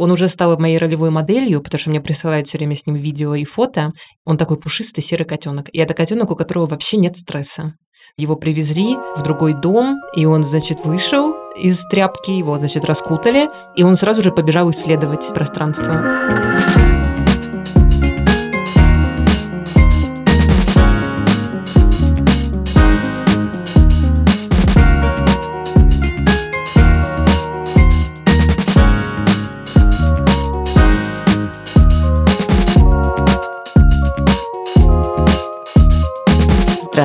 Он уже стал моей ролевой моделью, потому что мне присылают все время с ним видео и фото. Он такой пушистый серый котенок. И это котенок, у которого вообще нет стресса. Его привезли в другой дом, и он, значит, вышел из тряпки, его, значит, раскутали, и он сразу же побежал исследовать пространство.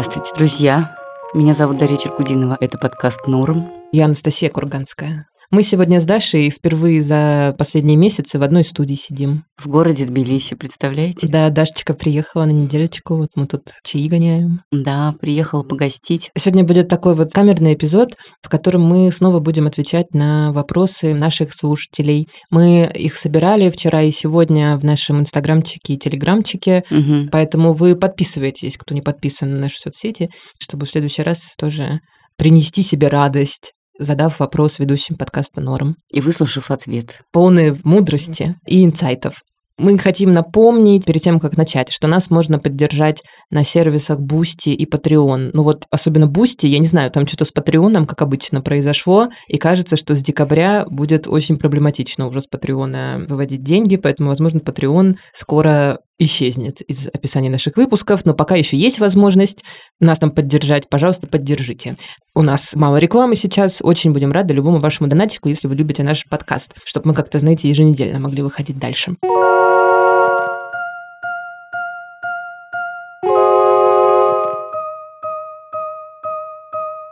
Здравствуйте, друзья. Меня зовут Дарья Черкудинова. Это подкаст «Норм». Я Анастасия Курганская. Мы сегодня с Дашей впервые за последние месяцы в одной студии сидим. В городе Тбилиси, представляете? Да, Дашечка приехала на неделечку, вот мы тут чаи гоняем. Да, приехала погостить. Сегодня будет такой вот камерный эпизод, в котором мы снова будем отвечать на вопросы наших слушателей. Мы их собирали вчера и сегодня в нашем инстаграмчике и телеграмчике, Мгм. поэтому вы подписывайтесь, кто не подписан на наши соцсети, чтобы в следующий раз тоже принести себе радость задав вопрос ведущим подкаста «Норм». И выслушав ответ. полные мудрости и инсайтов. Мы хотим напомнить перед тем, как начать, что нас можно поддержать на сервисах Boosty и Patreon. Ну вот, особенно Boosty, я не знаю, там что-то с Patreon, как обычно, произошло, и кажется, что с декабря будет очень проблематично уже с Patreon выводить деньги, поэтому, возможно, Patreon скоро исчезнет из описания наших выпусков, но пока еще есть возможность нас там поддержать, пожалуйста, поддержите. У нас мало рекламы сейчас, очень будем рады любому вашему донатику, если вы любите наш подкаст, чтобы мы как-то, знаете, еженедельно могли выходить дальше.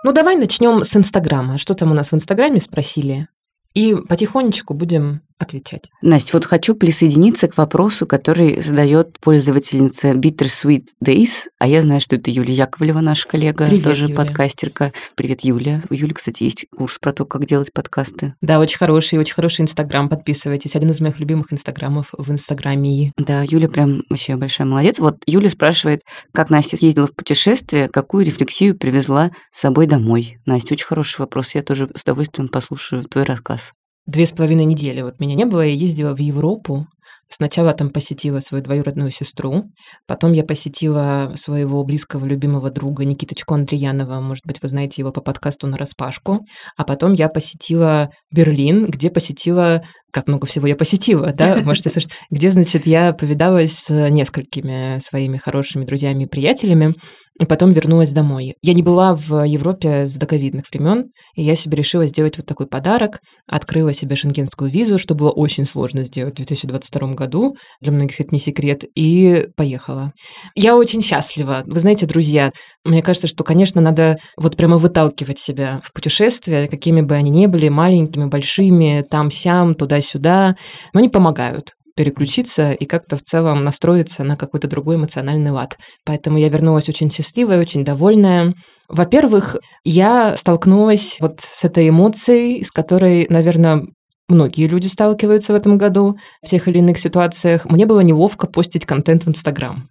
Ну, давай начнем с Инстаграма. Что там у нас в Инстаграме спросили? И потихонечку будем отвечать. Настя, вот хочу присоединиться к вопросу, который задает пользовательница Bittersweet Days, а я знаю, что это Юлия Яковлева, наша коллега, Привет, тоже Юля. подкастерка. Привет, Юля. У Юли, кстати, есть курс про то, как делать подкасты. Да, очень хороший, очень хороший Инстаграм. Подписывайтесь. Один из моих любимых Инстаграмов в Инстаграме. Да, Юля прям вообще большая молодец. Вот Юля спрашивает, как Настя съездила в путешествие, какую рефлексию привезла с собой домой. Настя, очень хороший вопрос. Я тоже с удовольствием послушаю твой рассказ. Две с половиной недели вот меня не было, я ездила в Европу. Сначала там посетила свою двоюродную сестру, потом я посетила своего близкого любимого друга Никиточку Андреянова, может быть, вы знаете его по подкасту «На распашку», а потом я посетила Берлин, где посетила как много всего я посетила, да, можете слышать, где, значит, я повидалась с несколькими своими хорошими друзьями и приятелями, и потом вернулась домой. Я не была в Европе с доковидных времен, и я себе решила сделать вот такой подарок. Открыла себе шенгенскую визу, что было очень сложно сделать в 2022 году. Для многих это не секрет. И поехала. Я очень счастлива. Вы знаете, друзья, мне кажется, что, конечно, надо вот прямо выталкивать себя в путешествия, какими бы они ни были, маленькими, большими, там-сям, туда-сюда. Но они помогают переключиться и как-то в целом настроиться на какой-то другой эмоциональный лад. Поэтому я вернулась очень счастливая, очень довольная. Во-первых, я столкнулась вот с этой эмоцией, с которой, наверное, многие люди сталкиваются в этом году в тех или иных ситуациях. Мне было неловко постить контент в Инстаграм.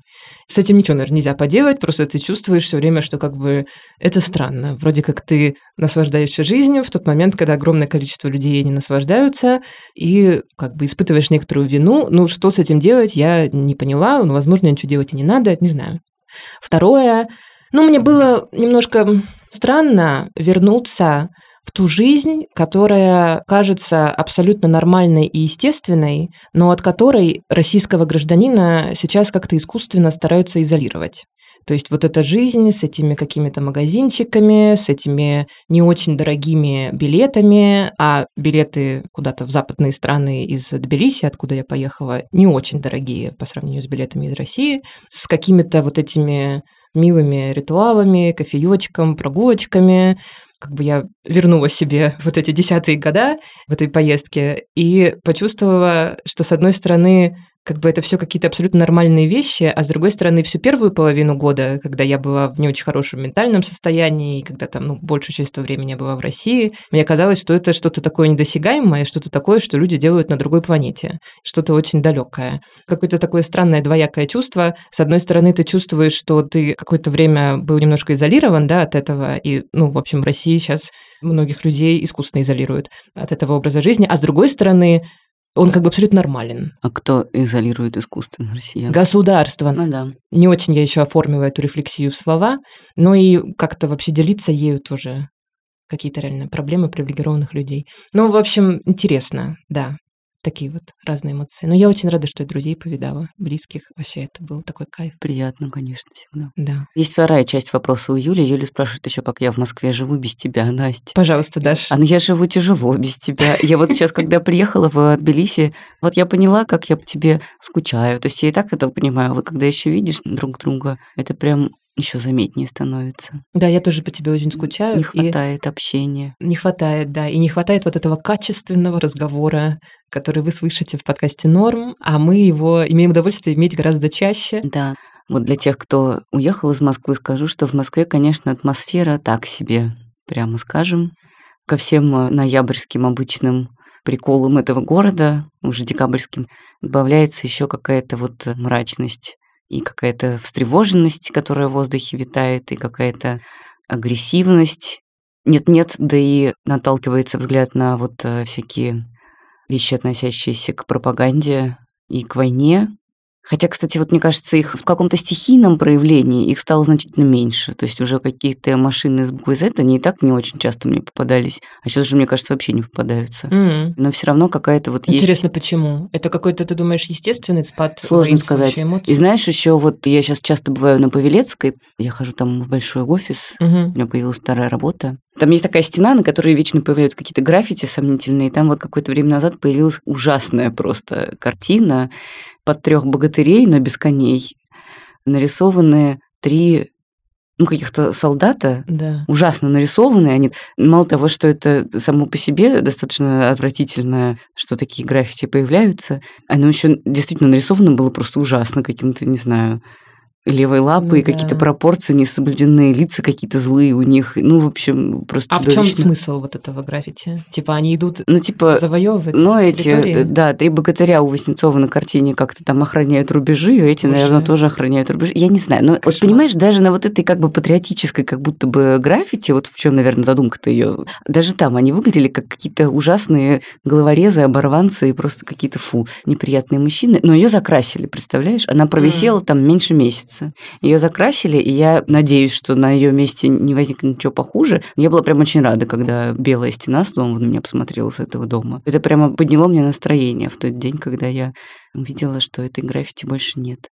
С этим ничего, наверное, нельзя поделать, просто ты чувствуешь все время, что как бы это странно. Вроде как ты наслаждаешься жизнью в тот момент, когда огромное количество людей не наслаждаются, и как бы испытываешь некоторую вину. Ну, что с этим делать, я не поняла. Ну, возможно, ничего делать и не надо, не знаю. Второе, ну, мне было немножко странно вернуться в ту жизнь, которая кажется абсолютно нормальной и естественной, но от которой российского гражданина сейчас как-то искусственно стараются изолировать. То есть вот эта жизнь с этими какими-то магазинчиками, с этими не очень дорогими билетами, а билеты куда-то в западные страны из Тбилиси, откуда я поехала, не очень дорогие по сравнению с билетами из России, с какими-то вот этими милыми ритуалами, кофеечком, прогулочками, как бы я вернула себе вот эти десятые года в этой поездке и почувствовала, что с одной стороны как бы это все какие-то абсолютно нормальные вещи, а с другой стороны, всю первую половину года, когда я была в не очень хорошем ментальном состоянии, и когда там, ну, большую часть этого времени я была в России, мне казалось, что это что-то такое недосягаемое, что-то такое, что люди делают на другой планете, что-то очень далекое. Какое-то такое странное двоякое чувство. С одной стороны, ты чувствуешь, что ты какое-то время был немножко изолирован, да, от этого, и, ну, в общем, в России сейчас многих людей искусственно изолируют от этого образа жизни, а с другой стороны, Он как бы абсолютно нормален. А кто изолирует искусственно россиян? Государство. Ну да. Не очень я еще оформила эту рефлексию в слова, но и как-то вообще делиться ею тоже какие-то реально проблемы привилегированных людей. Ну, в общем, интересно, да такие вот разные эмоции. Но я очень рада, что я друзей повидала, близких. Вообще это был такой кайф. Приятно, конечно, всегда. Да. Есть вторая часть вопроса у Юли. Юля спрашивает еще, как я в Москве живу без тебя, Настя. Пожалуйста, Даш. А ну я живу тяжело без тебя. Я вот сейчас, когда приехала в Тбилиси, вот я поняла, как я по тебе скучаю. То есть я и так это понимаю. Вот когда еще видишь друг друга, это прям еще заметнее становится. Да, я тоже по тебе очень скучаю. Не хватает общения. Не хватает, да. И не хватает вот этого качественного разговора, который вы слышите в подкасте «Норм», а мы его имеем удовольствие иметь гораздо чаще. Да. Вот для тех, кто уехал из Москвы, скажу, что в Москве, конечно, атмосфера так себе, прямо скажем. Ко всем э, ноябрьским обычным приколам этого города, уже декабрьским, добавляется еще какая-то вот мрачность и какая-то встревоженность, которая в воздухе витает, и какая-то агрессивность. Нет-нет, да и наталкивается взгляд на вот э, всякие вещи, относящиеся к пропаганде и к войне, Хотя, кстати, вот мне кажется, их в каком-то стихийном проявлении их стало значительно меньше. То есть уже какие-то машины с буквой Z, они и так не очень часто мне попадались. А сейчас уже, мне кажется, вообще не попадаются. Mm. Но все равно какая-то вот Интересно, есть... Интересно, почему? Это какой-то, ты думаешь, естественный спад? Сложно сказать. И знаешь, еще вот я сейчас часто бываю на Павелецкой, я хожу там в большой офис, mm-hmm. у меня появилась вторая работа. Там есть такая стена, на которой вечно появляются какие-то граффити сомнительные. И там вот какое-то время назад появилась ужасная просто картина под трех богатырей, но без коней, нарисованные три ну, каких-то солдата, да. ужасно нарисованные. Они, мало того, что это само по себе достаточно отвратительно, что такие граффити появляются, оно еще действительно нарисовано было просто ужасно каким-то, не знаю, левой лапы, ну, и да. какие-то пропорции несоблюденные, лица какие-то злые у них. Ну, в общем, просто А чудовищно. в чем смысл вот этого граффити? Типа они идут ну, типа, завоевывать Ну, эти, территории? да, три богатыря у Васнецова на картине как-то там охраняют рубежи, а эти, Боже. наверное, тоже охраняют рубежи. Я не знаю. Но вот понимаешь, даже на вот этой как бы патриотической как будто бы граффити, вот в чем, наверное, задумка-то ее, даже там они выглядели как какие-то ужасные головорезы, оборванцы и просто какие-то, фу, неприятные мужчины. Но ее закрасили, представляешь? Она провисела mm. там меньше месяца. Ее закрасили, и я надеюсь, что на ее месте не возникнет ничего похуже. Я была прям очень рада, когда белая стена снова на меня посмотрела с этого дома. Это прямо подняло мне настроение в тот день, когда я увидела, что этой граффити больше нет.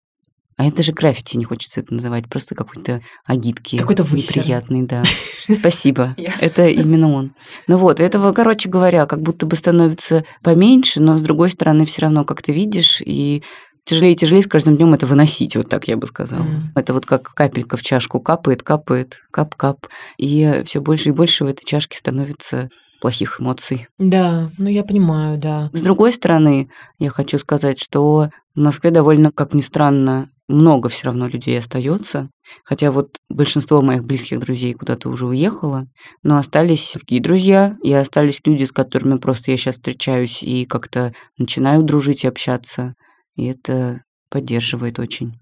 А это же граффити, не хочется это называть, просто какой-то агитки. Какой-то высер. Неприятный, да. Спасибо. Это именно он. Ну вот, этого, короче говоря, как будто бы становится поменьше, но с другой стороны, все равно как ты видишь, и тяжелее и тяжелее с каждым днем это выносить, вот так я бы сказала. Mm. Это вот как капелька в чашку капает, капает, кап-кап, и все больше и больше в этой чашке становится плохих эмоций. Да, ну я понимаю, да. С другой стороны, я хочу сказать, что в Москве довольно, как ни странно, много все равно людей остается. Хотя вот большинство моих близких друзей куда-то уже уехало, но остались другие друзья, и остались люди, с которыми просто я сейчас встречаюсь и как-то начинаю дружить и общаться. И это поддерживает очень.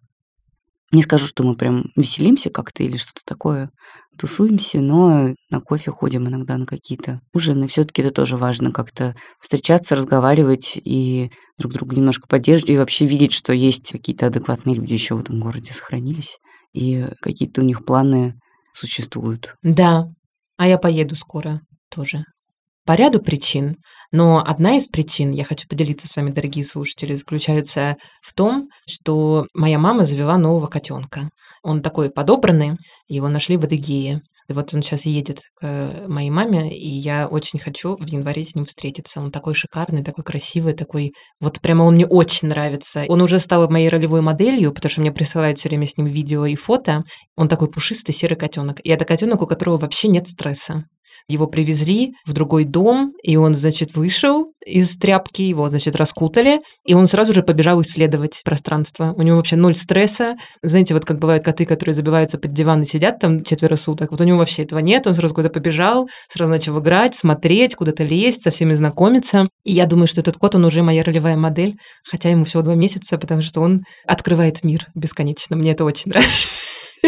Не скажу, что мы прям веселимся как-то или что-то такое, тусуемся, но на кофе ходим иногда на какие-то ужины. все таки это тоже важно как-то встречаться, разговаривать и друг друга немножко поддерживать, и вообще видеть, что есть какие-то адекватные люди еще в этом городе сохранились, и какие-то у них планы существуют. Да, а я поеду скоро тоже. По ряду причин. Но одна из причин, я хочу поделиться с вами, дорогие слушатели, заключается в том, что моя мама завела нового котенка. Он такой подобранный, его нашли в Адыгее. И вот он сейчас едет к моей маме, и я очень хочу в январе с ним встретиться. Он такой шикарный, такой красивый, такой... Вот прямо он мне очень нравится. Он уже стал моей ролевой моделью, потому что мне присылают все время с ним видео и фото. Он такой пушистый серый котенок. И это котенок, у которого вообще нет стресса. Его привезли в другой дом, и он, значит, вышел из тряпки, его, значит, раскутали, и он сразу же побежал исследовать пространство. У него вообще ноль стресса. Знаете, вот как бывают коты, которые забиваются под диван и сидят там четверо суток, вот у него вообще этого нет, он сразу куда-то побежал, сразу начал играть, смотреть, куда-то лезть, со всеми знакомиться. И я думаю, что этот кот, он уже моя ролевая модель, хотя ему всего два месяца, потому что он открывает мир бесконечно. Мне это очень нравится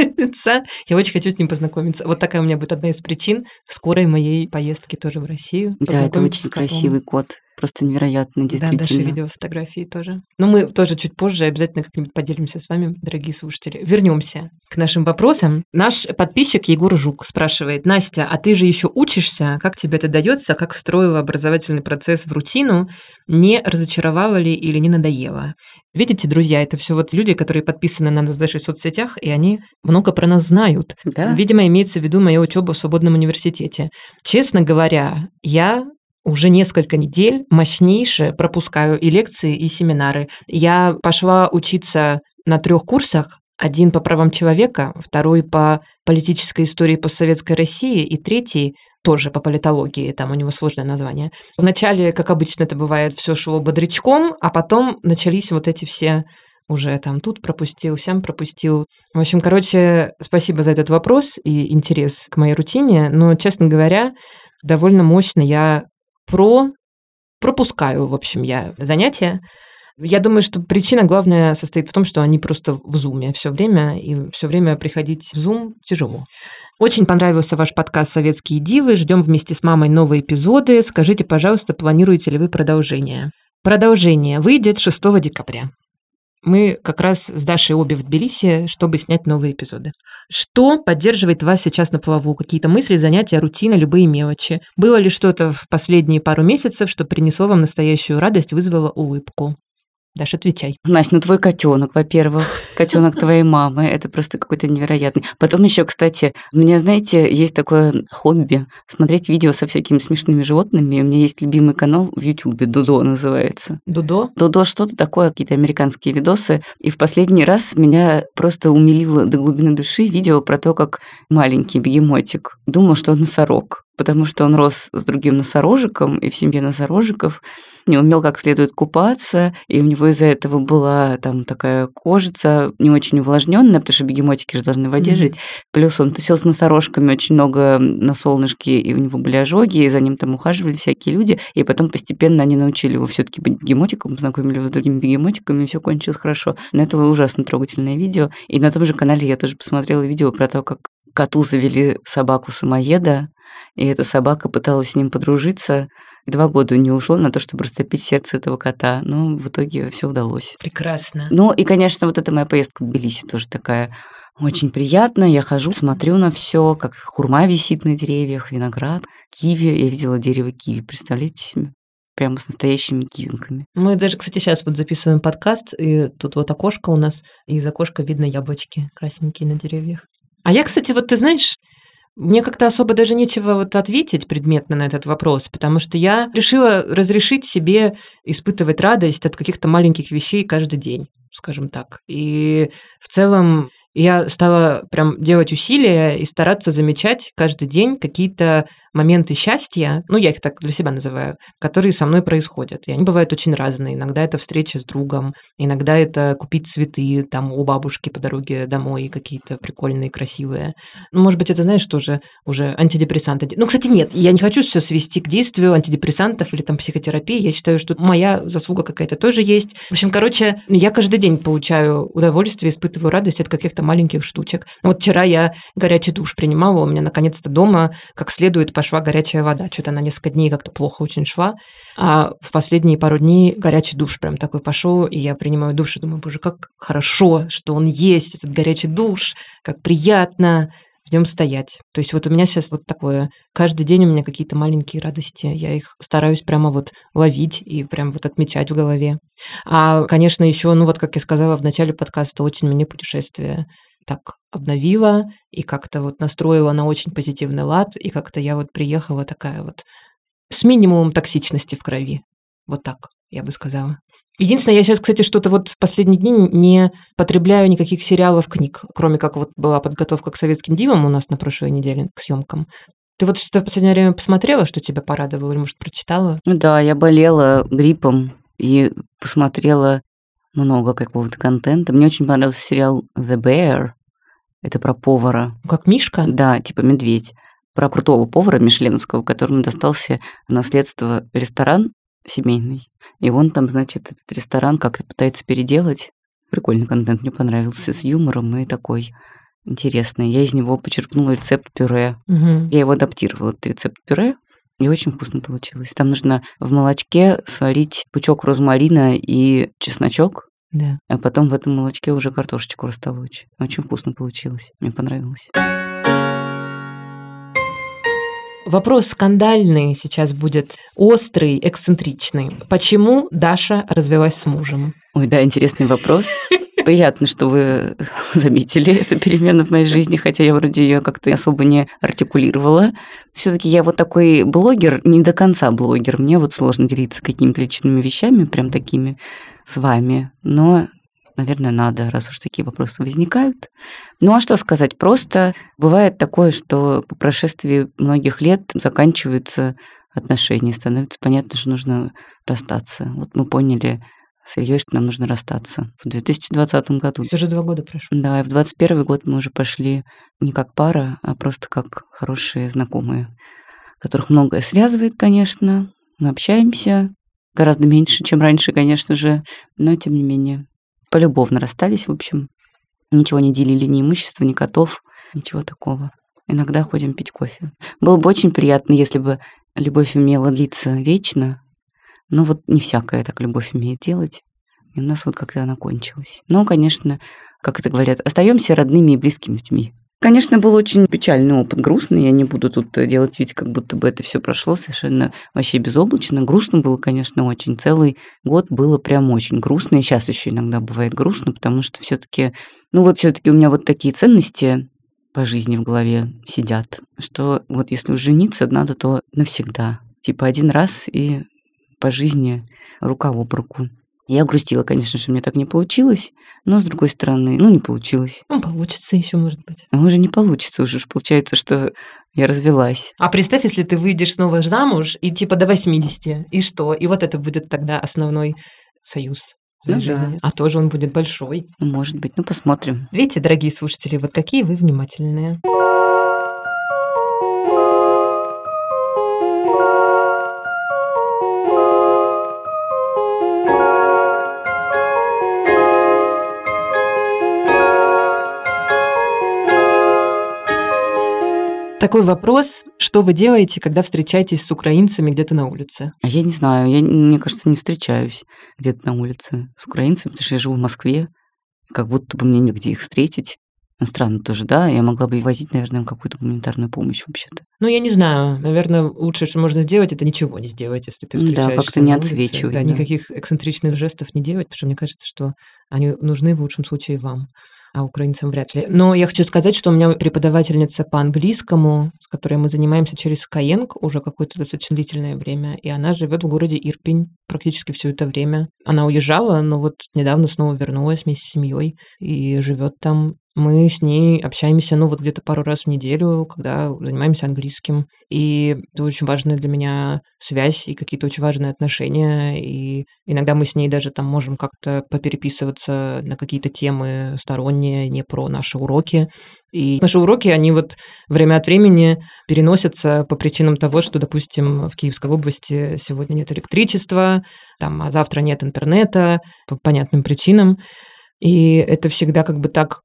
нравится. Я очень хочу с ним познакомиться. Вот такая у меня будет одна из причин скорой моей поездки тоже в Россию. Да, это очень красивый кот. Просто невероятно, Да, Даши действительно. видела фотографии тоже. Но мы тоже чуть позже обязательно как-нибудь поделимся с вами, дорогие слушатели. Вернемся к нашим вопросам. Наш подписчик Егор Жук спрашивает, Настя, а ты же еще учишься? Как тебе это дается? Как встроила образовательный процесс в рутину? Не разочаровала ли или не надоело? Видите, друзья, это все вот люди, которые подписаны на нас даже в соцсетях, и они много про нас знают. Да? Видимо, имеется в виду моя учеба в свободном университете. Честно говоря, я уже несколько недель мощнейше пропускаю и лекции, и семинары. Я пошла учиться на трех курсах. Один по правам человека, второй по политической истории постсоветской России и третий тоже по политологии, там у него сложное название. Вначале, как обычно это бывает, все шло бодрячком, а потом начались вот эти все уже там тут пропустил, сям пропустил. В общем, короче, спасибо за этот вопрос и интерес к моей рутине, но, честно говоря, довольно мощно я про пропускаю, в общем, я занятия. Я думаю, что причина главная состоит в том, что они просто в зуме все время, и все время приходить в зум тяжело. Очень понравился ваш подкаст «Советские дивы». Ждем вместе с мамой новые эпизоды. Скажите, пожалуйста, планируете ли вы продолжение? Продолжение выйдет 6 декабря. Мы как раз с Дашей обе в Тбилиси, чтобы снять новые эпизоды. Что поддерживает вас сейчас на плаву? Какие-то мысли, занятия, рутина, любые мелочи? Было ли что-то в последние пару месяцев, что принесло вам настоящую радость, вызвало улыбку? Даша, отвечай. Настя, ну твой котенок, во-первых, котенок твоей мамы, это просто какой-то невероятный. Потом еще, кстати, у меня, знаете, есть такое хобби смотреть видео со всякими смешными животными. У меня есть любимый канал в Ютубе, Дудо называется. Дудо? Дудо что-то такое, какие-то американские видосы. И в последний раз меня просто умилило до глубины души видео про то, как маленький бегемотик думал, что он носорог потому что он рос с другим носорожиком, и в семье носорожиков не умел как следует купаться, и у него из-за этого была там такая кожица не очень увлажненная, потому что бегемотики же должны в воде mm-hmm. жить. Плюс он тусил с носорожками очень много на солнышке, и у него были ожоги, и за ним там ухаживали всякие люди, и потом постепенно они научили его все таки быть бегемотиком, познакомили его с другими бегемотиками, и все кончилось хорошо. Но это ужасно трогательное видео. И на том же канале я тоже посмотрела видео про то, как коту завели собаку-самоеда, и эта собака пыталась с ним подружиться. Два года не ушло на то, чтобы растопить сердце этого кота, но в итоге все удалось. Прекрасно. Ну и, конечно, вот эта моя поездка в Тбилиси тоже такая очень приятная. Я хожу, смотрю на все, как хурма висит на деревьях, виноград, киви. Я видела дерево киви, представляете себе? прямо с настоящими кивинками. Мы даже, кстати, сейчас вот записываем подкаст, и тут вот окошко у нас, и из окошка видно яблочки красненькие на деревьях. А я, кстати, вот ты знаешь, мне как-то особо даже нечего вот ответить предметно на этот вопрос, потому что я решила разрешить себе испытывать радость от каких-то маленьких вещей каждый день, скажем так. И в целом я стала прям делать усилия и стараться замечать каждый день какие-то моменты счастья, ну, я их так для себя называю, которые со мной происходят. И они бывают очень разные. Иногда это встреча с другом, иногда это купить цветы там у бабушки по дороге домой, какие-то прикольные, красивые. Ну, может быть, это, знаешь, тоже уже антидепрессанты. Ну, кстати, нет, я не хочу все свести к действию антидепрессантов или там психотерапии. Я считаю, что моя заслуга какая-то тоже есть. В общем, короче, я каждый день получаю удовольствие, испытываю радость от каких-то маленьких штучек. Вот вчера я горячий душ принимала, у меня наконец-то дома как следует пошла горячая вода. Что-то на несколько дней как-то плохо очень шла. А в последние пару дней горячий душ прям такой пошел, и я принимаю душ и думаю, боже, как хорошо, что он есть, этот горячий душ, как приятно в нем стоять. То есть вот у меня сейчас вот такое, каждый день у меня какие-то маленькие радости, я их стараюсь прямо вот ловить и прям вот отмечать в голове. А, конечно, еще, ну вот как я сказала в начале подкаста, очень мне путешествие так обновила и как-то вот настроила на очень позитивный лад, и как-то я вот приехала такая вот с минимумом токсичности в крови. Вот так, я бы сказала. Единственное, я сейчас, кстати, что-то вот в последние дни не потребляю никаких сериалов, книг, кроме как вот была подготовка к советским дивам у нас на прошлой неделе, к съемкам. Ты вот что-то в последнее время посмотрела, что тебя порадовало, или, может, прочитала? Ну да, я болела гриппом и посмотрела много какого-то контента. Мне очень понравился сериал The Bear. Это про повара. Как Мишка? Да, типа медведь. Про крутого повара мишленовского, которому достался наследство ресторан семейный. И он там, значит, этот ресторан как-то пытается переделать. Прикольный контент, мне понравился, с юмором и такой интересный. Я из него почерпнула рецепт пюре. Угу. Я его адаптировала, этот рецепт пюре, И очень вкусно получилось. Там нужно в молочке сварить пучок розмарина и чесночок, Да. а потом в этом молочке уже картошечку растолочь. Очень вкусно получилось. Мне понравилось. Вопрос скандальный сейчас будет, острый, эксцентричный. Почему Даша развелась с мужем? Ой, да, интересный вопрос. Приятно, что вы заметили эту перемену в моей жизни, хотя я вроде ее как-то особо не артикулировала. Все-таки я вот такой блогер, не до конца блогер. Мне вот сложно делиться какими-то личными вещами, прям такими с вами. Но, наверное, надо, раз уж такие вопросы возникают. Ну а что сказать? Просто бывает такое, что по прошествии многих лет заканчиваются отношения, становится понятно, что нужно расстаться. Вот мы поняли с Ильей, что нам нужно расстаться в 2020 году. Есть уже два года прошло. Да, и в 21 год мы уже пошли не как пара, а просто как хорошие знакомые, которых многое связывает, конечно. Мы общаемся гораздо меньше, чем раньше, конечно же, но тем не менее. Полюбовно расстались, в общем. Ничего не делили, ни имущества, ни котов, ничего такого. Иногда ходим пить кофе. Было бы очень приятно, если бы любовь умела длиться вечно, но вот не всякая так любовь умеет делать. И у нас вот как-то она кончилась. Но, конечно, как это говорят, остаемся родными и близкими людьми. Конечно, был очень печальный опыт, грустный. Я не буду тут делать вид, как будто бы это все прошло совершенно вообще безоблачно. Грустно было, конечно, очень. Целый год было прям очень грустно. И сейчас еще иногда бывает грустно, потому что все-таки, ну вот все-таки у меня вот такие ценности по жизни в голове сидят, что вот если уж жениться надо, то навсегда. Типа один раз и по жизни рука об руку. Я грустила, конечно, что мне так не получилось, но с другой стороны, ну не получилось. Ну, получится еще, может быть. А уже не получится, уже получается, что я развелась. А представь, если ты выйдешь снова замуж и типа до 80, и что? И вот это будет тогда основной союз Ну да. жизни. А тоже он будет большой. Ну, может быть, ну посмотрим. Видите, дорогие слушатели, вот такие вы внимательные. Такой вопрос, что вы делаете, когда встречаетесь с украинцами где-то на улице? А я не знаю, я, мне кажется, не встречаюсь где-то на улице с украинцами, потому что я живу в Москве, как будто бы мне негде их встретить. Ну, Странно тоже, да? Я могла бы и возить, наверное, какую-то гуманитарную помощь вообще-то. Ну, я не знаю. Наверное, лучшее, что можно сделать, это ничего не сделать, если ты Да, встречаешься как-то не отсвечивать, Да, да. никаких эксцентричных жестов не делать, потому что мне кажется, что они нужны в лучшем случае вам, а украинцам вряд ли. Но я хочу сказать, что у меня преподавательница по английскому, с которой мы занимаемся через Skyeng уже какое-то достаточно длительное время, и она живет в городе Ирпень практически все это время. Она уезжала, но вот недавно снова вернулась вместе с семьей и живет там. Мы с ней общаемся, ну, вот где-то пару раз в неделю, когда занимаемся английским. И это очень важная для меня связь и какие-то очень важные отношения. И иногда мы с ней даже там можем как-то попереписываться на какие-то темы сторонние, не про наши уроки. И наши уроки, они вот время от времени переносятся по причинам того, что, допустим, в Киевской области сегодня нет электричества, там, а завтра нет интернета по понятным причинам. И это всегда как бы так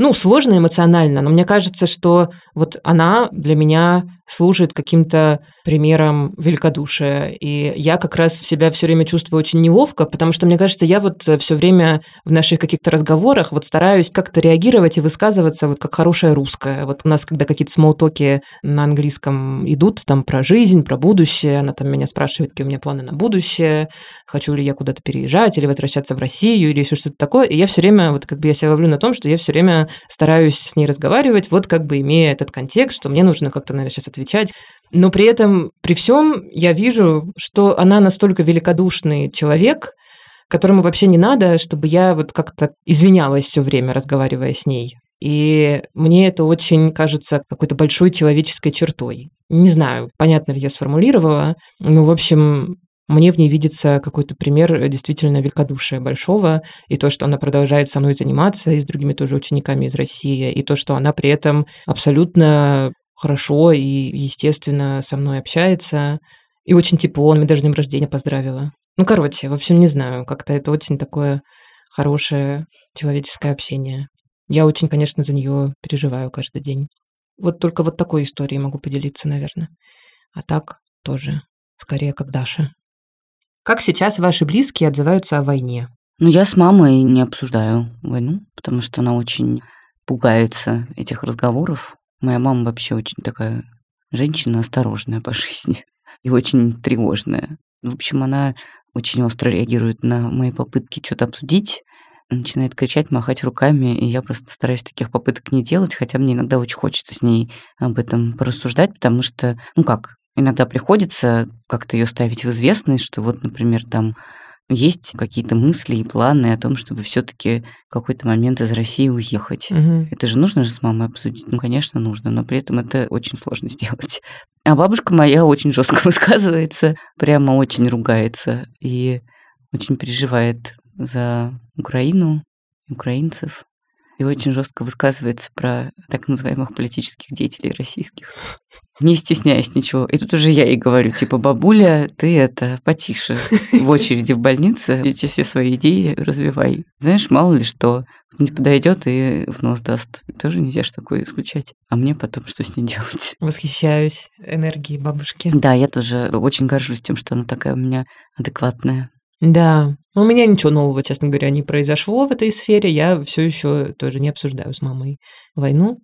ну, сложно эмоционально, но мне кажется, что вот она для меня служит каким-то примером великодушия. И я как раз себя все время чувствую очень неловко, потому что, мне кажется, я вот все время в наших каких-то разговорах вот стараюсь как-то реагировать и высказываться вот как хорошая русская. Вот у нас, когда какие-то смолтоки на английском идут, там про жизнь, про будущее, она там меня спрашивает, какие у меня планы на будущее, хочу ли я куда-то переезжать или возвращаться в Россию или еще что-то такое. И я все время, вот как бы я себя ловлю на том, что я все время стараюсь с ней разговаривать, вот как бы имея этот контекст, что мне нужно как-то, наверное, сейчас отвечать. Но при этом, при всем, я вижу, что она настолько великодушный человек, которому вообще не надо, чтобы я вот как-то извинялась все время, разговаривая с ней. И мне это очень кажется какой-то большой человеческой чертой. Не знаю, понятно ли я сформулировала, но, в общем, мне в ней видится какой-то пример действительно великодушия большого, и то, что она продолжает со мной заниматься, и с другими тоже учениками из России, и то, что она при этом абсолютно хорошо и естественно со мной общается, и очень тепло, он меня даже с днем рождения поздравила. Ну, короче, в общем, не знаю, как-то это очень такое хорошее человеческое общение. Я очень, конечно, за нее переживаю каждый день. Вот только вот такой историей могу поделиться, наверное. А так, тоже скорее как Даша. Как сейчас ваши близкие отзываются о войне? Ну, я с мамой не обсуждаю войну, потому что она очень пугается этих разговоров. Моя мама вообще очень такая женщина осторожная по жизни и очень тревожная. В общем, она очень остро реагирует на мои попытки что-то обсудить, начинает кричать, махать руками, и я просто стараюсь таких попыток не делать, хотя мне иногда очень хочется с ней об этом порассуждать, потому что, ну как, иногда приходится как-то ее ставить в известность, что вот, например, там есть какие-то мысли и планы о том, чтобы все-таки в какой-то момент из России уехать. Угу. Это же нужно же с мамой обсудить. Ну, конечно, нужно, но при этом это очень сложно сделать. А бабушка моя очень жестко высказывается, прямо очень ругается и очень переживает за Украину, украинцев и очень жестко высказывается про так называемых политических деятелей российских. Не стесняясь ничего. И тут уже я ей говорю, типа, бабуля, ты это, потише. В очереди в больнице эти все свои идеи развивай. Знаешь, мало ли что, не подойдет и в нос даст. Тоже нельзя же такое исключать. А мне потом что с ней делать? Восхищаюсь энергией бабушки. Да, я тоже очень горжусь тем, что она такая у меня адекватная. Да, у меня ничего нового, честно говоря, не произошло в этой сфере. Я все еще тоже не обсуждаю с мамой войну.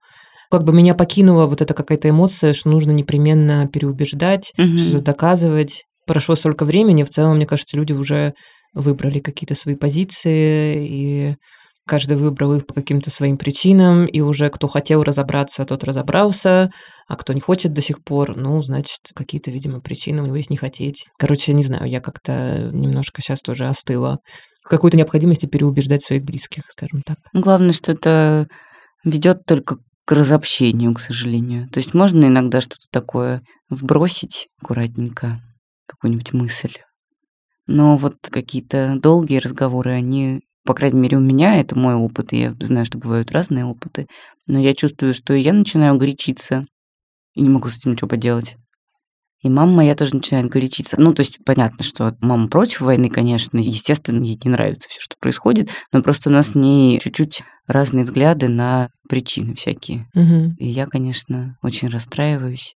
Как бы меня покинула вот эта какая-то эмоция, что нужно непременно переубеждать, Мгм. что-то доказывать. Прошло столько времени, в целом, мне кажется, люди уже выбрали какие-то свои позиции, и каждый выбрал их по каким-то своим причинам, и уже кто хотел разобраться, тот разобрался, а кто не хочет до сих пор, ну, значит, какие-то, видимо, причины у него есть не хотеть. Короче, не знаю, я как-то немножко сейчас тоже остыла в какой-то необходимости переубеждать своих близких, скажем так. Главное, что это ведет только к разобщению, к сожалению. То есть можно иногда что-то такое вбросить аккуратненько, какую-нибудь мысль. Но вот какие-то долгие разговоры, они, по крайней мере, у меня, это мой опыт, и я знаю, что бывают разные опыты, но я чувствую, что я начинаю горячиться, и не могу с этим ничего поделать. И мама моя тоже начинает горячиться. Ну, то есть понятно, что мама против войны, конечно, естественно, ей не нравится все, что происходит, но просто у нас с ней чуть-чуть разные взгляды на причины всякие. Мгм. И я, конечно, очень расстраиваюсь,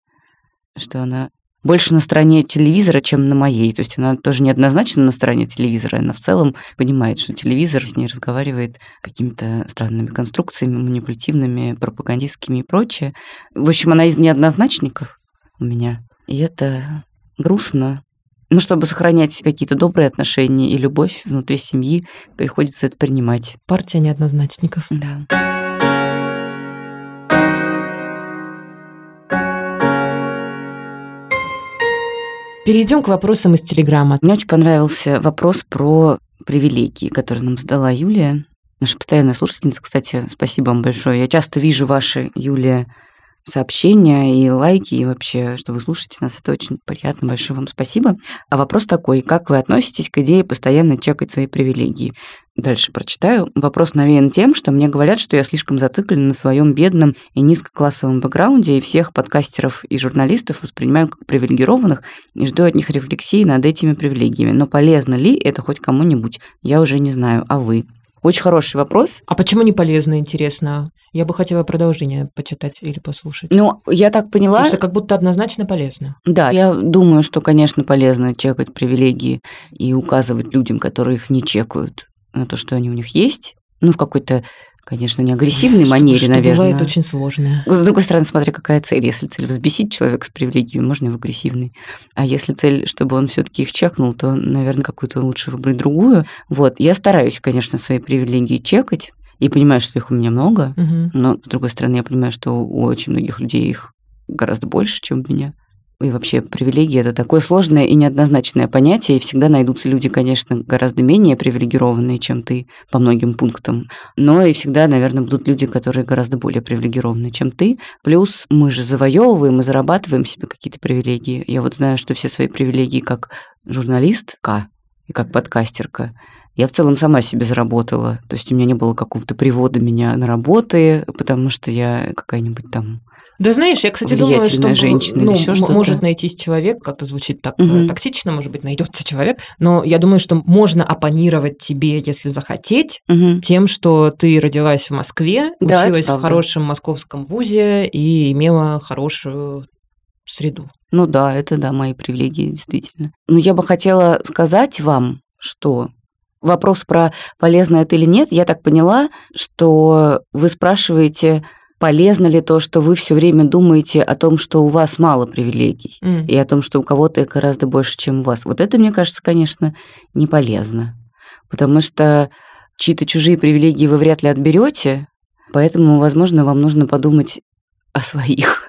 что она больше на стороне телевизора, чем на моей. То есть она тоже неоднозначно на стороне телевизора. Она в целом понимает, что телевизор с ней разговаривает какими-то странными конструкциями, манипулятивными, пропагандистскими и прочее. В общем, она из неоднозначников у меня. И это грустно. Но чтобы сохранять какие-то добрые отношения и любовь внутри семьи, приходится это принимать. Партия неоднозначников. Да. Перейдем к вопросам из Телеграма. Мне очень понравился вопрос про привилегии, который нам задала Юлия. Наша постоянная слушательница, кстати, спасибо вам большое. Я часто вижу ваши, Юлия, сообщения и лайки, и вообще, что вы слушаете нас. Это очень приятно. Большое вам спасибо. А вопрос такой. Как вы относитесь к идее постоянно чекать свои привилегии? Дальше прочитаю. Вопрос навеян тем, что мне говорят, что я слишком зациклен на своем бедном и низкоклассовом бэкграунде, и всех подкастеров и журналистов воспринимаю как привилегированных и жду от них рефлексии над этими привилегиями. Но полезно ли это хоть кому-нибудь? Я уже не знаю. А вы? Очень хороший вопрос. А почему не полезно, интересно? Я бы хотела продолжение почитать или послушать. Ну, я так поняла... Потому что как будто однозначно полезно. Да, я думаю, что, конечно, полезно чекать привилегии и указывать людям, которые их не чекают, на то, что они у них есть. Ну, в какой-то, конечно, не агрессивной Что- манере, что наверное. бывает очень сложно. С другой стороны, смотря какая цель. Если цель взбесить человека с привилегиями, можно и в агрессивной. А если цель, чтобы он все таки их чекнул, то, наверное, какую-то лучше выбрать другую. Вот. Я стараюсь, конечно, свои привилегии чекать. И понимаю, что их у меня много. Мгм. Но, с другой стороны, я понимаю, что у очень многих людей их гораздо больше, чем у меня. И вообще привилегии – это такое сложное и неоднозначное понятие, и всегда найдутся люди, конечно, гораздо менее привилегированные, чем ты по многим пунктам, но и всегда, наверное, будут люди, которые гораздо более привилегированы, чем ты. Плюс мы же завоевываем и зарабатываем себе какие-то привилегии. Я вот знаю, что все свои привилегии как журналистка и как подкастерка я в целом сама себе заработала. То есть у меня не было какого-то привода меня на работы, потому что я какая-нибудь там Да знаешь, я, кстати, думаю, что женщина или ну, ещё м- что-то. может найтись человек, как-то звучит так Мгм. токсично, может быть, найдется человек, но я думаю, что можно оппонировать тебе, если захотеть, Мгм. тем, что ты родилась в Москве, Да, училась в хорошем московском вузе и имела хорошую среду. Ну да, это да, мои привилегии, действительно. Но я бы хотела сказать вам, что вопрос про полезно это или нет, я так поняла, что вы спрашиваете, полезно ли то, что вы все время думаете о том, что у вас мало привилегий, М. и о том, что у кого-то их гораздо больше, чем у вас. Вот это, мне кажется, конечно, не полезно. Потому что чьи-то чужие привилегии вы вряд ли отберете, поэтому, возможно, вам нужно подумать о своих.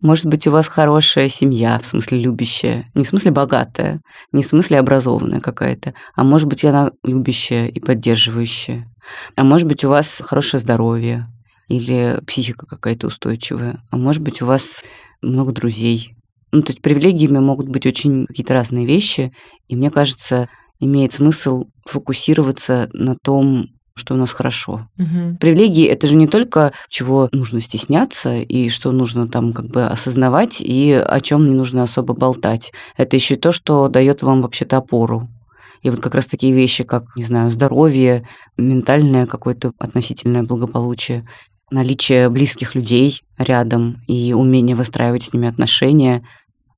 Может быть, у вас хорошая семья, в смысле любящая, не в смысле богатая, не в смысле образованная какая-то, а может быть, она любящая и поддерживающая. А может быть, у вас хорошее здоровье или психика какая-то устойчивая. А может быть, у вас много друзей. Ну, то есть привилегиями могут быть очень какие-то разные вещи, и мне кажется, имеет смысл фокусироваться на том, что у нас хорошо. Мгм. Привилегии это же не только чего нужно стесняться и что нужно там как бы осознавать и о чем не нужно особо болтать. Это еще и то, что дает вам вообще-то опору. И вот как раз такие вещи, как, не знаю, здоровье, ментальное какое-то относительное благополучие, наличие близких людей рядом и умение выстраивать с ними отношения,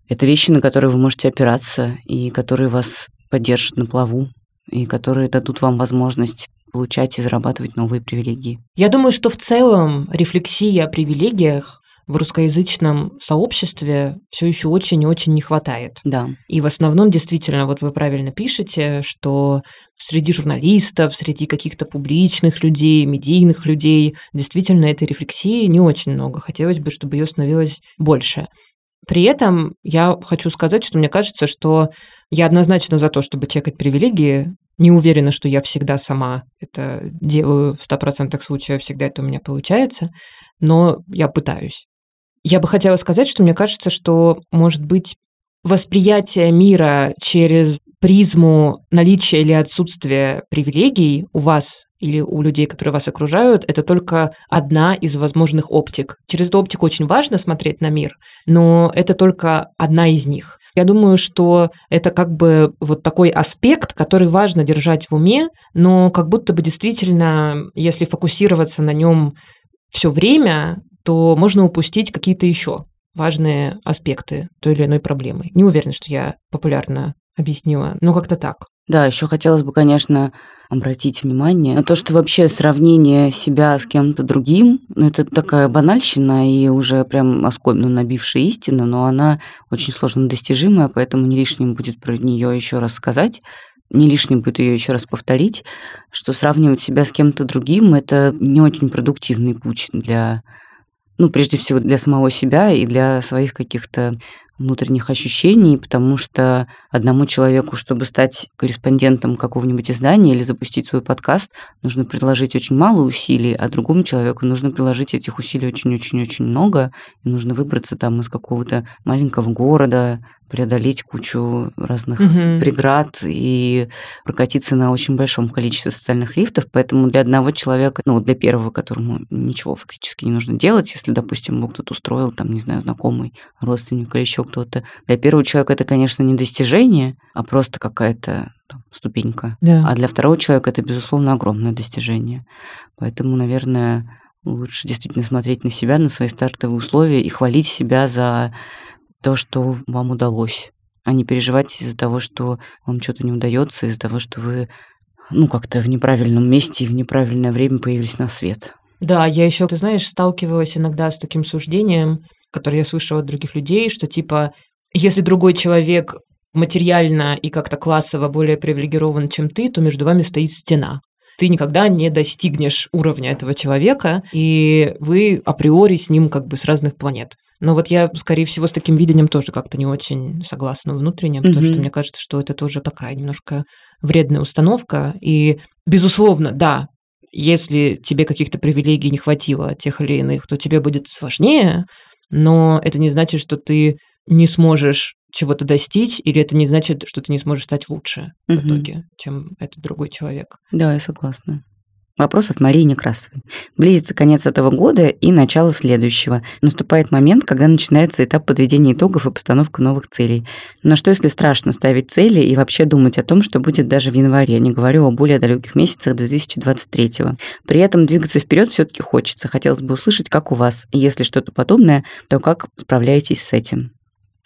это вещи, на которые вы можете опираться и которые вас поддержат на плаву и которые дадут вам возможность получать и зарабатывать новые привилегии. Я думаю, что в целом рефлексии о привилегиях в русскоязычном сообществе все еще очень и очень не хватает. Да. И в основном, действительно, вот вы правильно пишете, что среди журналистов, среди каких-то публичных людей, медийных людей, действительно, этой рефлексии не очень много. Хотелось бы, чтобы ее становилось больше. При этом я хочу сказать, что мне кажется, что я однозначно за то, чтобы чекать привилегии. Не уверена, что я всегда сама это делаю в 100% случаев, всегда это у меня получается, но я пытаюсь. Я бы хотела сказать, что мне кажется, что, может быть, восприятие мира через призму наличия или отсутствия привилегий у вас или у людей, которые вас окружают, это только одна из возможных оптик. Через эту оптику очень важно смотреть на мир, но это только одна из них. Я думаю, что это как бы вот такой аспект, который важно держать в уме, но как будто бы действительно, если фокусироваться на нем все время, то можно упустить какие-то еще важные аспекты той или иной проблемы. Не уверена, что я популярно объяснила, но как-то так. Да, еще хотелось бы, конечно, обратить внимание на то, что вообще сравнение себя с кем-то другим, ну, это такая банальщина и уже прям оскомину набившая истина, но она очень сложно достижимая, поэтому не лишним будет про нее еще раз сказать, не лишним будет ее еще раз повторить, что сравнивать себя с кем-то другим это не очень продуктивный путь для, ну, прежде всего для самого себя и для своих каких-то внутренних ощущений, потому что одному человеку, чтобы стать корреспондентом какого-нибудь издания или запустить свой подкаст, нужно приложить очень мало усилий, а другому человеку нужно приложить этих усилий очень-очень-очень много, и нужно выбраться там из какого-то маленького города, преодолеть кучу разных Мгм. преград и прокатиться на очень большом количестве социальных лифтов. Поэтому для одного человека, ну, для первого, которому ничего фактически не нужно делать, если, допустим, его кто-то устроил, там, не знаю, знакомый, родственник или еще кто-то, для первого человека это, конечно, не достижение, а просто какая-то там, ступенька. Да. А для второго человека это, безусловно, огромное достижение. Поэтому, наверное, лучше действительно смотреть на себя, на свои стартовые условия и хвалить себя за то, что вам удалось, а не переживать из-за того, что вам что-то не удается, из-за того, что вы ну, как-то в неправильном месте и в неправильное время появились на свет. Да, я еще, ты знаешь, сталкивалась иногда с таким суждением, которое я слышала от других людей, что типа, если другой человек материально и как-то классово более привилегирован, чем ты, то между вами стоит стена. Ты никогда не достигнешь уровня этого человека, и вы априори с ним как бы с разных планет. Но вот я, скорее всего, с таким видением тоже как-то не очень согласна внутренне, потому что Мгм. мне кажется, что это тоже такая немножко вредная установка. И, безусловно, да, если тебе каких-то привилегий не хватило, тех или иных, то тебе будет сложнее, но это не значит, что ты не сможешь чего-то достичь, или это не значит, что ты не сможешь стать лучше в Мгм. итоге, чем этот другой человек. Да, я согласна. Вопрос от Марии Некрасовой. Близится конец этого года и начало следующего. Наступает момент, когда начинается этап подведения итогов и постановка новых целей. Но что если страшно ставить цели и вообще думать о том, что будет даже в январе, не говорю о более далеких месяцах 2023 При этом двигаться вперед все-таки хочется. Хотелось бы услышать, как у вас. Если что-то подобное, то как справляетесь с этим?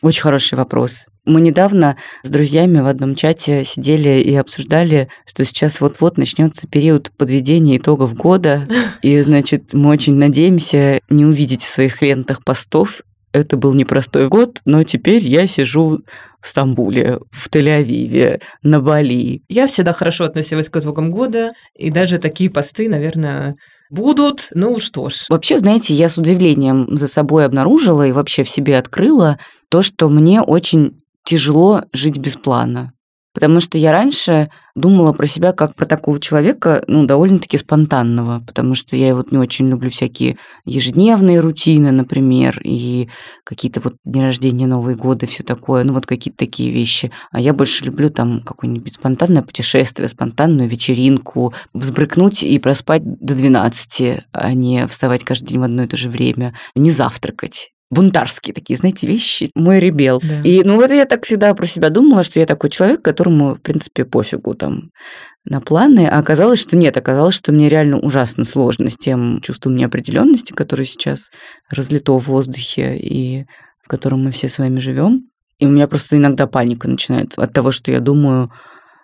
Очень хороший вопрос. Мы недавно с друзьями в одном чате сидели и обсуждали, что сейчас вот-вот начнется период подведения итогов года. И, значит, мы очень надеемся не увидеть в своих лентах постов. Это был непростой год, но теперь я сижу в Стамбуле, в Тель-Авиве, на Бали. Я всегда хорошо относилась к итогам года, и даже такие посты, наверное, будут. Ну что ж. Вообще, знаете, я с удивлением за собой обнаружила и вообще в себе открыла то, что мне очень тяжело жить без плана. Потому что я раньше думала про себя как про такого человека, ну, довольно-таки спонтанного, потому что я вот не очень люблю всякие ежедневные рутины, например, и какие-то вот дни рождения, Новые годы, все такое, ну, вот какие-то такие вещи. А я больше люблю там какое-нибудь спонтанное путешествие, спонтанную вечеринку, взбрыкнуть и проспать до 12, а не вставать каждый день в одно и то же время, не завтракать бунтарские такие, знаете, вещи. Мой ребел. Да. И, ну, вот я так всегда про себя думала, что я такой человек, которому, в принципе, пофигу там на планы, а оказалось, что нет, оказалось, что мне реально ужасно сложно с тем чувством неопределенности, которое сейчас разлито в воздухе и в котором мы все с вами живем. И у меня просто иногда паника начинается от того, что я думаю,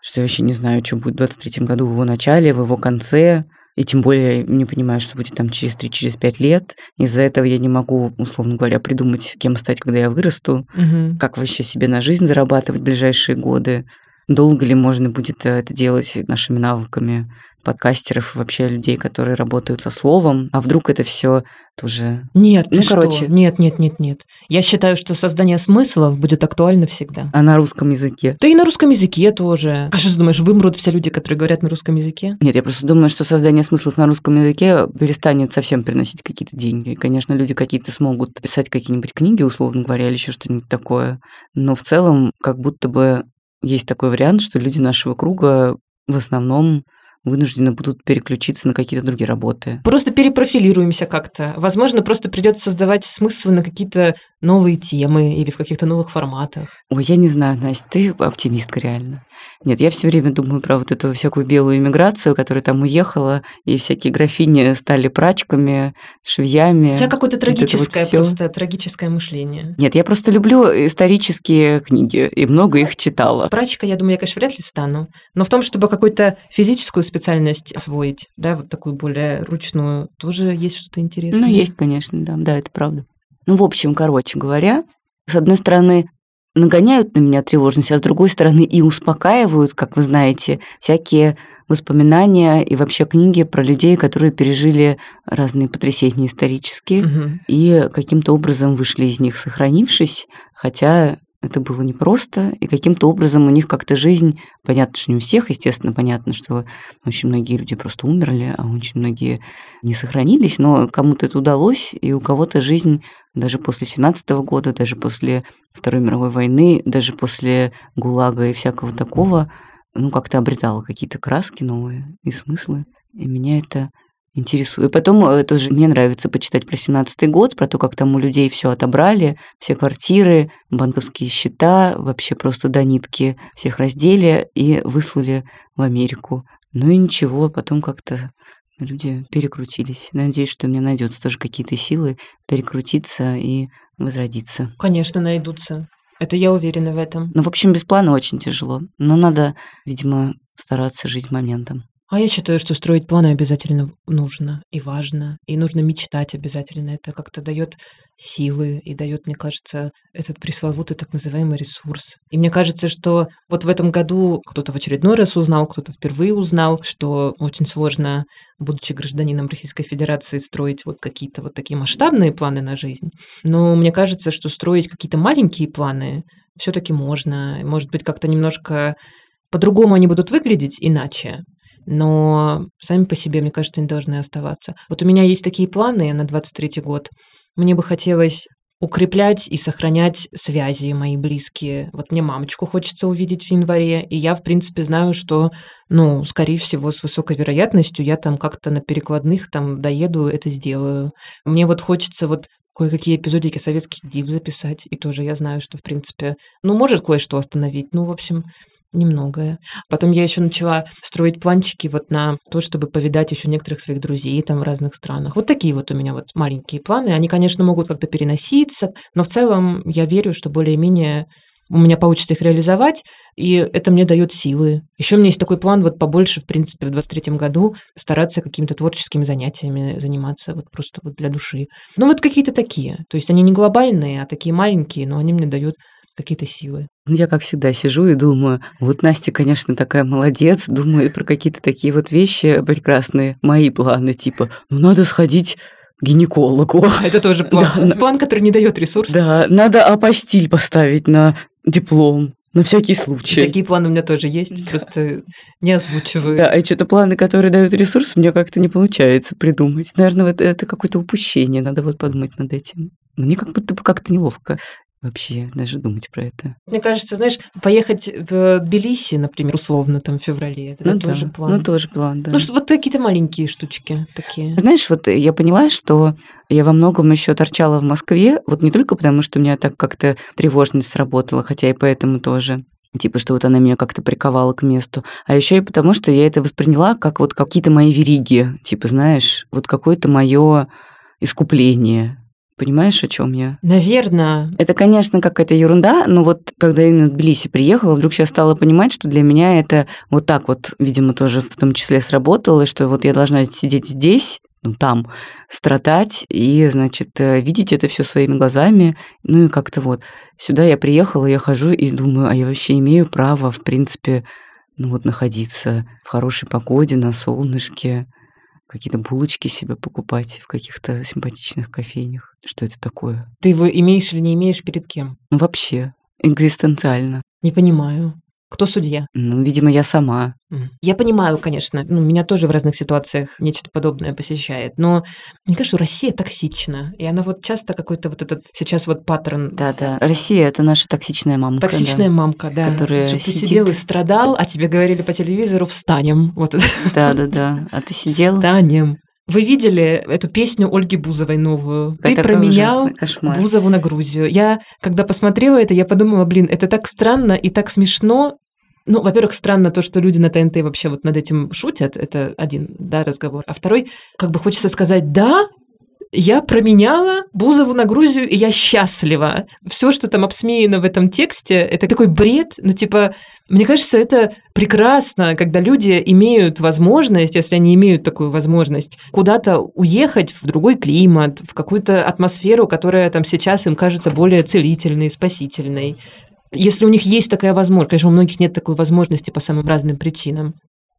что я вообще не знаю, что будет в 23 году в его начале, в его конце, и тем более не понимаю, что будет там через 3-5 через лет. Из-за этого я не могу, условно говоря, придумать, кем стать, когда я вырасту, угу. как вообще себе на жизнь зарабатывать в ближайшие годы. Долго ли можно будет э, это делать нашими навыками подкастеров и вообще людей, которые работают со словом, а вдруг это все тоже... Нет, ну, короче... Что? Нет, нет, нет, нет. Я считаю, что создание смыслов будет актуально всегда. А на русском языке? Да и на русском языке тоже. А что ты думаешь, вымрут все люди, которые говорят на русском языке? Нет, я просто думаю, что создание смыслов на русском языке перестанет совсем приносить какие-то деньги. И, конечно, люди какие-то смогут писать какие-нибудь книги, условно говоря, или еще что-нибудь такое. Но в целом, как будто бы есть такой вариант, что люди нашего круга в основном вынуждены будут переключиться на какие-то другие работы. Просто перепрофилируемся как-то. Возможно, просто придется создавать смысл на какие-то новые темы или в каких-то новых форматах. Ой, я не знаю, Настя, ты оптимистка реально. Нет, я все время думаю про вот эту всякую белую иммиграцию, которая там уехала, и всякие графини стали прачками, швеями. У тебя какое-то трагическое вот просто, трагическое мышление. Нет, я просто люблю исторические книги, и много их читала. Прачка, я думаю, я, конечно, вряд ли стану. Но в том, чтобы какую-то физическую специальность освоить, да, вот такую более ручную, тоже есть что-то интересное. Ну, есть, конечно, да, да, это правда. Ну, в общем, короче говоря, с одной стороны, нагоняют на меня тревожность, а с другой стороны и успокаивают, как вы знаете, всякие воспоминания и вообще книги про людей, которые пережили разные потрясения исторические угу. и каким-то образом вышли из них, сохранившись, хотя это было непросто, и каким-то образом у них как-то жизнь, понятно, что не у всех, естественно, понятно, что очень многие люди просто умерли, а очень многие не сохранились, но кому-то это удалось, и у кого-то жизнь даже после 17 года, даже после Второй мировой войны, даже после ГУЛАГа и всякого такого, ну, как-то обретала какие-то краски новые и смыслы. И меня это интересует. И потом э, тоже мне нравится почитать про 17 год, про то, как там у людей все отобрали, все квартиры, банковские счета, вообще просто до нитки всех раздели и выслали в Америку. Ну и ничего, потом как-то люди перекрутились. Надеюсь, что у меня найдется тоже какие-то силы перекрутиться и возродиться. Конечно, найдутся. Это я уверена в этом. Ну, в общем, без плана очень тяжело. Но надо, видимо, стараться жить моментом. А я считаю, что строить планы обязательно нужно и важно. И нужно мечтать обязательно. Это как-то дает силы и дает, мне кажется, этот пресловутый так называемый ресурс. И мне кажется, что вот в этом году кто-то в очередной раз узнал, кто-то впервые узнал, что очень сложно, будучи гражданином Российской Федерации, строить вот какие-то вот такие масштабные планы на жизнь. Но мне кажется, что строить какие-то маленькие планы все-таки можно. Может быть, как-то немножко по-другому они будут выглядеть иначе, но сами по себе, мне кажется, они должны оставаться. Вот у меня есть такие планы на 23 год. Мне бы хотелось укреплять и сохранять связи мои близкие. Вот мне мамочку хочется увидеть в январе, и я, в принципе, знаю, что, ну, скорее всего, с высокой вероятностью я там как-то на перекладных там доеду, это сделаю. Мне вот хочется вот кое-какие эпизодики советских див записать, и тоже я знаю, что, в принципе, ну, может кое-что остановить. Ну, в общем, немногое. Потом я еще начала строить планчики вот на то, чтобы повидать еще некоторых своих друзей там в разных странах. Вот такие вот у меня вот маленькие планы. Они, конечно, могут как-то переноситься, но в целом я верю, что более-менее у меня получится их реализовать, и это мне дает силы. Еще у меня есть такой план вот побольше, в принципе, в 23 году стараться какими-то творческими занятиями заниматься, вот просто вот для души. Ну вот какие-то такие. То есть они не глобальные, а такие маленькие, но они мне дают какие-то силы. Ну, я, как всегда, сижу и думаю, вот Настя, конечно, такая молодец, думает про какие-то такие вот вещи прекрасные, мои планы, типа, ну, надо сходить гинекологу. Это тоже план. Да, план, который не дает ресурсов. Да, надо апостиль поставить на диплом. На всякий случай. Такие планы у меня тоже есть, просто не озвучиваю. Да, и что-то планы, которые дают ресурс, мне как-то не получается придумать. Наверное, это, это какое-то упущение, надо вот подумать над этим. Мне как будто бы как-то неловко вообще даже думать про это. Мне кажется, знаешь, поехать в Тбилиси, например, условно, там в феврале, это ну, тоже да. план. Ну, тоже план, да. Ну, что, вот какие-то маленькие штучки такие. Знаешь, вот я поняла, что я во многом еще торчала в Москве, вот не только потому, что у меня так как-то тревожность сработала, хотя и поэтому тоже. Типа, что вот она меня как-то приковала к месту. А еще и потому, что я это восприняла как вот какие-то мои вериги. Типа, знаешь, вот какое-то мое искупление. Понимаешь, о чем я? Наверное. Это, конечно, какая-то ерунда, но вот когда я именно в Тбилиси приехала, вдруг я стала понимать, что для меня это вот так вот, видимо, тоже в том числе сработало, что вот я должна сидеть здесь, ну, там, страдать и, значит, э, видеть это все своими глазами. Ну и как-то вот сюда я приехала, я хожу и думаю, а я вообще имею право, в принципе, ну вот находиться в хорошей погоде, на солнышке, какие-то булочки себе покупать в каких-то симпатичных кофейнях. Что это такое? Ты его имеешь или не имеешь перед кем? Ну, вообще, экзистенциально. Не понимаю. Кто судья? Ну, видимо, я сама. Я понимаю, конечно, ну, меня тоже в разных ситуациях нечто подобное посещает, но мне кажется, Россия токсична, и она вот часто какой-то вот этот сейчас вот паттерн. Да-да, Россия – это наша токсичная мамка. Токсичная да, мамка, да. Которая что сидит... ты сидел и страдал, а тебе говорили по телевизору «встанем». Вот Да-да-да, а ты сидел… «Встанем». Вы видели эту песню Ольги Бузовой новую? Ты променял Бузову на Грузию. Я, когда посмотрела это, я подумала, блин, это так странно и так смешно, ну, во-первых, странно то, что люди на ТНТ вообще вот над этим шутят. Это один, да, разговор. А второй, как бы хочется сказать, да, я променяла Бузову на Грузию, и я счастлива. Все, что там обсмеяно в этом тексте, это такой бред. Ну, типа, мне кажется, это прекрасно, когда люди имеют возможность, если они имеют такую возможность, куда-то уехать в другой климат, в какую-то атмосферу, которая там сейчас им кажется более целительной, спасительной. Если у них есть такая возможность, конечно, у многих нет такой возможности по самым разным причинам.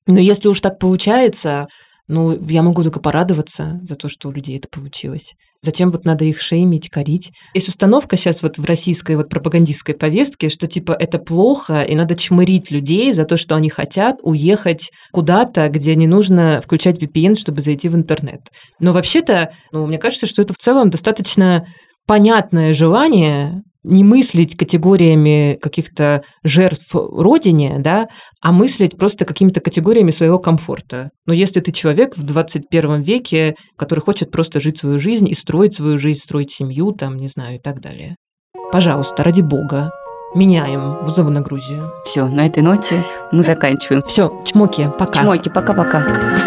Но если уж так получается, ну, я могу только порадоваться за то, что у людей это получилось. Зачем вот надо их шеймить, корить? Есть установка сейчас вот в российской вот пропагандистской повестке, что типа это плохо, и надо чмырить людей за то, что они хотят уехать куда-то, где не нужно включать VPN, чтобы зайти в интернет. Но вообще-то, ну, мне кажется, что это в целом достаточно понятное желание не мыслить категориями каких-то жертв родине, да, а мыслить просто какими-то категориями своего комфорта. Но если ты человек в 21 веке, который хочет просто жить свою жизнь и строить свою жизнь, строить семью, там, не знаю, и так далее. Пожалуйста, ради бога, меняем Бузову на Грузию. Все, на этой ноте мы заканчиваем. Все, чмоки, пока. Чмоки, пока-пока.